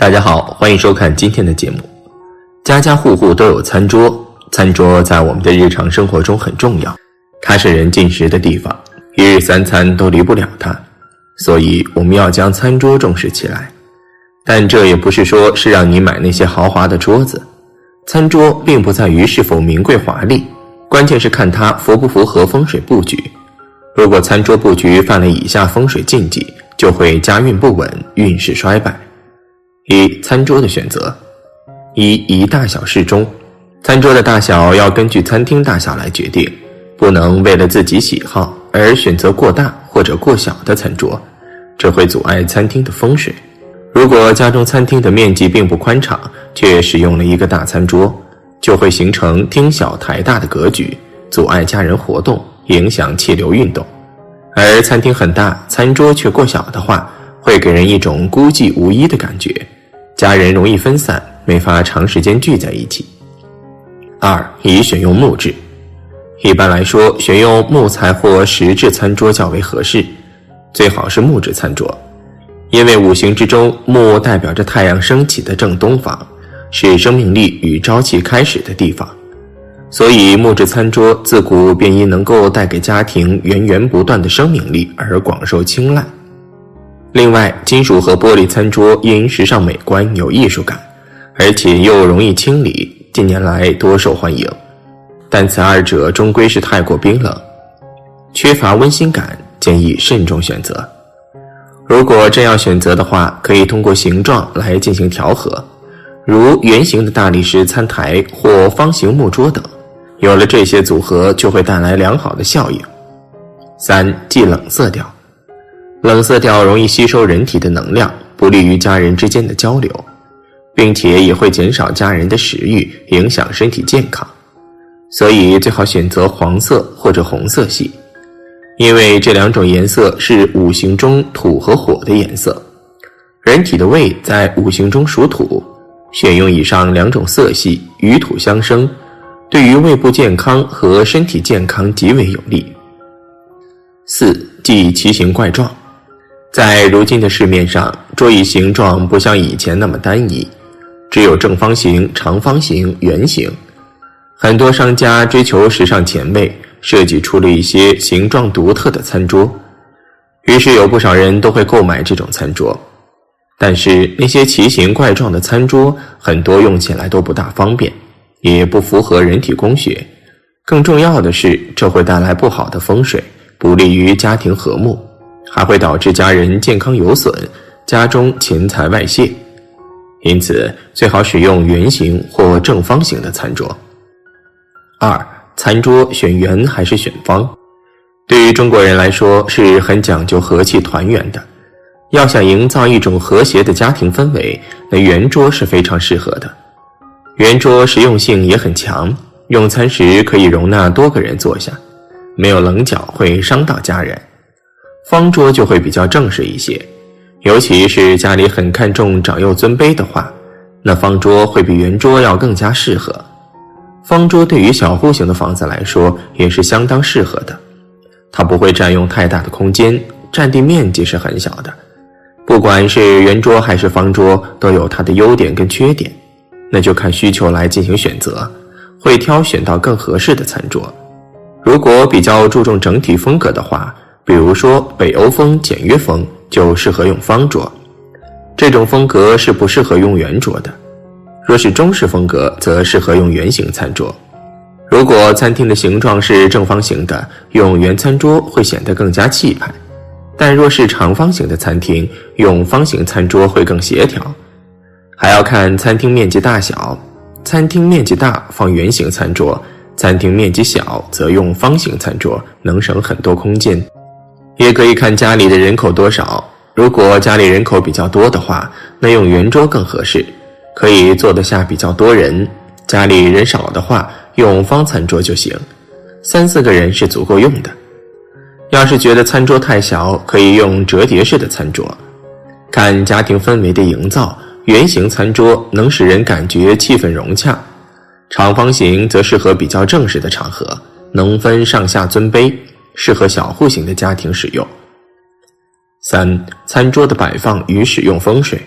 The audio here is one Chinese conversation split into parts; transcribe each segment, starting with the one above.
大家好，欢迎收看今天的节目。家家户户都有餐桌，餐桌在我们的日常生活中很重要，它是人进食的地方，一日三餐都离不了它，所以我们要将餐桌重视起来。但这也不是说是让你买那些豪华的桌子，餐桌并不在于是否名贵华丽，关键是看它符不符合风水布局。如果餐桌布局犯了以下风水禁忌，就会家运不稳，运势衰败。一餐桌的选择，一宜大小适中。餐桌的大小要根据餐厅大小来决定，不能为了自己喜好而选择过大或者过小的餐桌，这会阻碍餐厅的风水。如果家中餐厅的面积并不宽敞，却使用了一个大餐桌，就会形成厅小台大的格局，阻碍家人活动，影响气流运动。而餐厅很大，餐桌却过小的话，会给人一种孤寂无依的感觉。家人容易分散，没法长时间聚在一起。二，宜选用木质。一般来说，选用木材或石质餐桌较为合适，最好是木质餐桌，因为五行之中木代表着太阳升起的正东方，是生命力与朝气开始的地方，所以木质餐桌自古便因能够带给家庭源源不断的生命力而广受青睐。另外，金属和玻璃餐桌因时尚美观、有艺术感，而且又容易清理，近年来多受欢迎。但此二者终归是太过冰冷，缺乏温馨感，建议慎重选择。如果真要选择的话，可以通过形状来进行调和，如圆形的大理石餐台或方形木桌等。有了这些组合，就会带来良好的效应。三、忌冷色调。冷色调容易吸收人体的能量，不利于家人之间的交流，并且也会减少家人的食欲，影响身体健康。所以最好选择黄色或者红色系，因为这两种颜色是五行中土和火的颜色。人体的胃在五行中属土，选用以上两种色系与土相生，对于胃部健康和身体健康极为有利。四忌奇形怪状。在如今的市面上，桌椅形状不像以前那么单一，只有正方形、长方形、圆形。很多商家追求时尚前卫，设计出了一些形状独特的餐桌，于是有不少人都会购买这种餐桌。但是那些奇形怪状的餐桌，很多用起来都不大方便，也不符合人体工学。更重要的是，这会带来不好的风水，不利于家庭和睦。还会导致家人健康有损，家中钱财外泄，因此最好使用圆形或正方形的餐桌。二、餐桌选圆还是选方？对于中国人来说是很讲究和气团圆的，要想营造一种和谐的家庭氛围，那圆桌是非常适合的。圆桌实用性也很强，用餐时可以容纳多个人坐下，没有棱角会伤到家人。方桌就会比较正式一些，尤其是家里很看重长幼尊卑的话，那方桌会比圆桌要更加适合。方桌对于小户型的房子来说也是相当适合的，它不会占用太大的空间，占地面积是很小的。不管是圆桌还是方桌，都有它的优点跟缺点，那就看需求来进行选择，会挑选到更合适的餐桌。如果比较注重整体风格的话。比如说北欧风、简约风就适合用方桌，这种风格是不适合用圆桌的。若是中式风格，则适合用圆形餐桌。如果餐厅的形状是正方形的，用圆餐桌会显得更加气派；但若是长方形的餐厅，用方形餐桌会更协调。还要看餐厅面积大小，餐厅面积大放圆形餐桌，餐厅面积小则用方形餐桌，能省很多空间。也可以看家里的人口多少。如果家里人口比较多的话，那用圆桌更合适，可以坐得下比较多人。家里人少的话，用方餐桌就行，三四个人是足够用的。要是觉得餐桌太小，可以用折叠式的餐桌。看家庭氛围的营造，圆形餐桌能使人感觉气氛融洽，长方形则适合比较正式的场合，能分上下尊卑。适合小户型的家庭使用。三、餐桌的摆放与使用风水。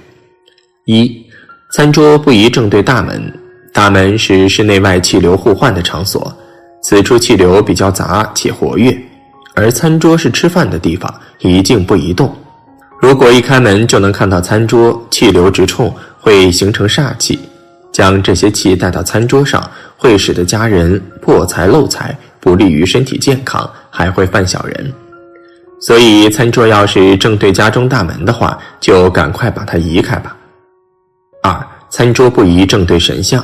一、餐桌不宜正对大门，大门是室内外气流互换的场所，此处气流比较杂且活跃，而餐桌是吃饭的地方，宜静不宜动。如果一开门就能看到餐桌，气流直冲，会形成煞气，将这些气带到餐桌上，会使得家人破财漏财，不利于身体健康，还会犯小人。所以，餐桌要是正对家中大门的话，就赶快把它移开吧。二，餐桌不宜正对神像。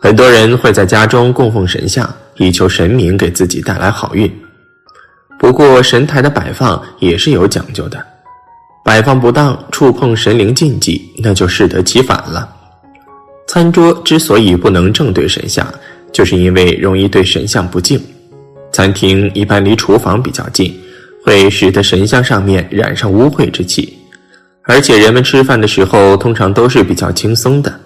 很多人会在家中供奉神像，以求神明给自己带来好运。不过，神台的摆放也是有讲究的，摆放不当，触碰神灵禁忌，那就适得其反了。餐桌之所以不能正对神像，就是因为容易对神像不敬。餐厅一般离厨房比较近。会使得神像上面染上污秽之气，而且人们吃饭的时候通常都是比较轻松的，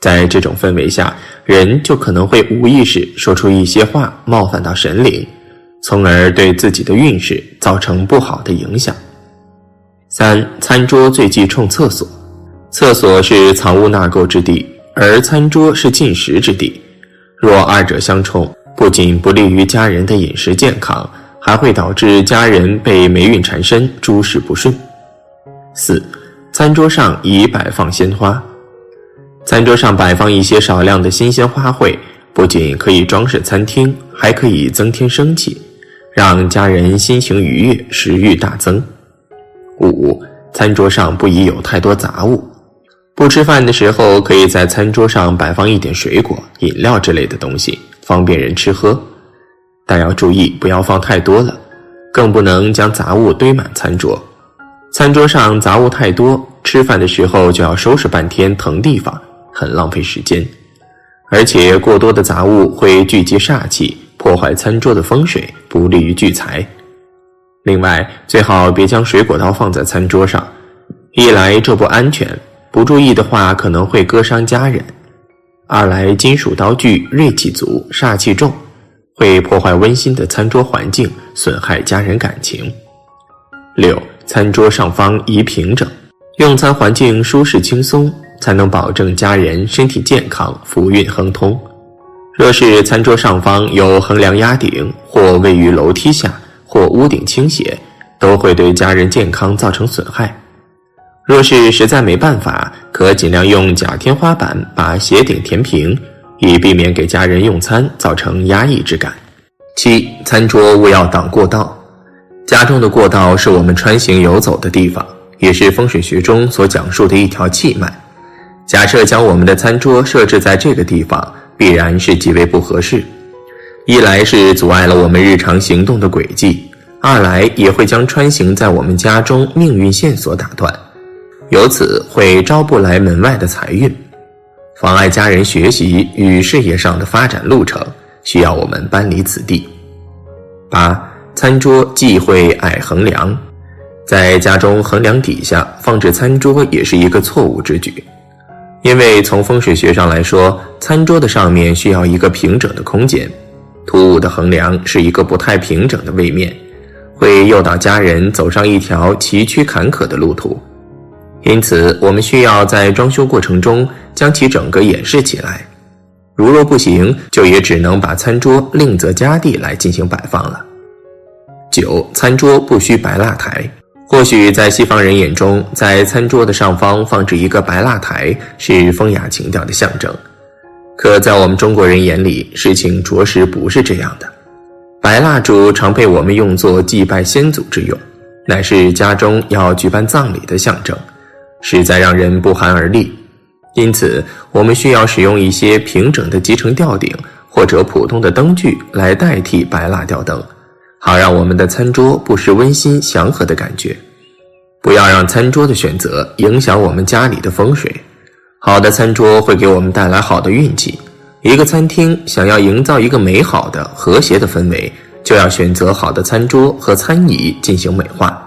在这种氛围下，人就可能会无意识说出一些话冒犯到神灵，从而对自己的运势造成不好的影响。三，餐桌最忌冲厕所，厕所是藏污纳垢之地，而餐桌是进食之地，若二者相冲，不仅不利于家人的饮食健康。还会导致家人被霉运缠身，诸事不顺。四，餐桌上宜摆放鲜花。餐桌上摆放一些少量的新鲜花卉，不仅可以装饰餐厅，还可以增添生气，让家人心情愉悦，食欲大增。五，餐桌上不宜有太多杂物。不吃饭的时候，可以在餐桌上摆放一点水果、饮料之类的东西，方便人吃喝。但要注意，不要放太多了，更不能将杂物堆满餐桌。餐桌上杂物太多，吃饭的时候就要收拾半天，腾地方，很浪费时间。而且过多的杂物会聚集煞气，破坏餐桌的风水，不利于聚财。另外，最好别将水果刀放在餐桌上，一来这不安全，不注意的话可能会割伤家人；二来金属刀具锐气足，煞气重。会破坏温馨的餐桌环境，损害家人感情。六，餐桌上方宜平整，用餐环境舒适轻松，才能保证家人身体健康、福运亨通。若是餐桌上方有横梁压顶，或位于楼梯下，或屋顶倾斜，都会对家人健康造成损害。若是实在没办法，可尽量用假天花板把斜顶填平。以避免给家人用餐造成压抑之感。七，餐桌勿要挡过道。家中的过道是我们穿行游走的地方，也是风水学中所讲述的一条气脉。假设将我们的餐桌设置在这个地方，必然是极为不合适。一来是阻碍了我们日常行动的轨迹，二来也会将穿行在我们家中命运线索打断，由此会招不来门外的财运。妨碍家人学习与事业上的发展路程，需要我们搬离此地。八，餐桌忌讳矮横梁，在家中横梁底下放置餐桌也是一个错误之举，因为从风水学上来说，餐桌的上面需要一个平整的空间，突兀的横梁是一个不太平整的位面，会诱导家人走上一条崎岖坎坷的路途。因此，我们需要在装修过程中将其整个掩饰起来。如若不行，就也只能把餐桌另择家地来进行摆放了。九，餐桌不需白蜡台。或许在西方人眼中，在餐桌的上方放置一个白蜡台是风雅情调的象征，可在我们中国人眼里，事情着实不是这样的。白蜡烛常被我们用作祭拜先祖之用，乃是家中要举办葬礼的象征。实在让人不寒而栗，因此我们需要使用一些平整的集成吊顶或者普通的灯具来代替白蜡吊灯，好让我们的餐桌不失温馨祥和的感觉。不要让餐桌的选择影响我们家里的风水。好的餐桌会给我们带来好的运气。一个餐厅想要营造一个美好的、和谐的氛围，就要选择好的餐桌和餐椅进行美化。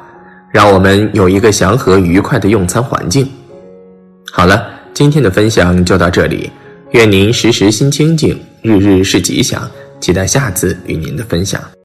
让我们有一个祥和愉快的用餐环境。好了，今天的分享就到这里，愿您时时心清静，日日是吉祥。期待下次与您的分享。